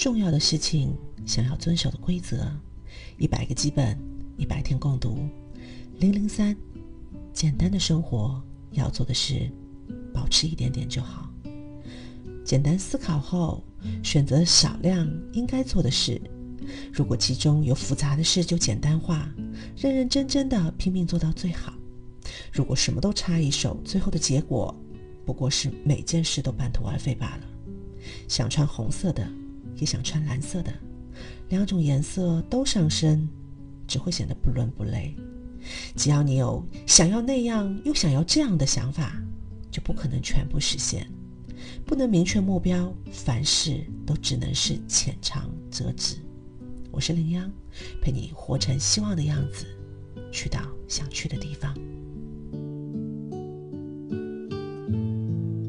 重要的事情，想要遵守的规则，一百个基本，一百天共读。零零三，简单的生活要做的事，保持一点点就好。简单思考后，选择少量应该做的事。如果其中有复杂的事，就简单化，认认真真的拼命做到最好。如果什么都插一手，最后的结果不过是每件事都半途而废罢了。想穿红色的，也想穿蓝色的，两种颜色都上身，只会显得不伦不类。只要你有想要那样又想要这样的想法，就不可能全部实现。不能明确目标，凡事都只能是浅尝辄止。我是林央，陪你活成希望的样子，去到想去的地方。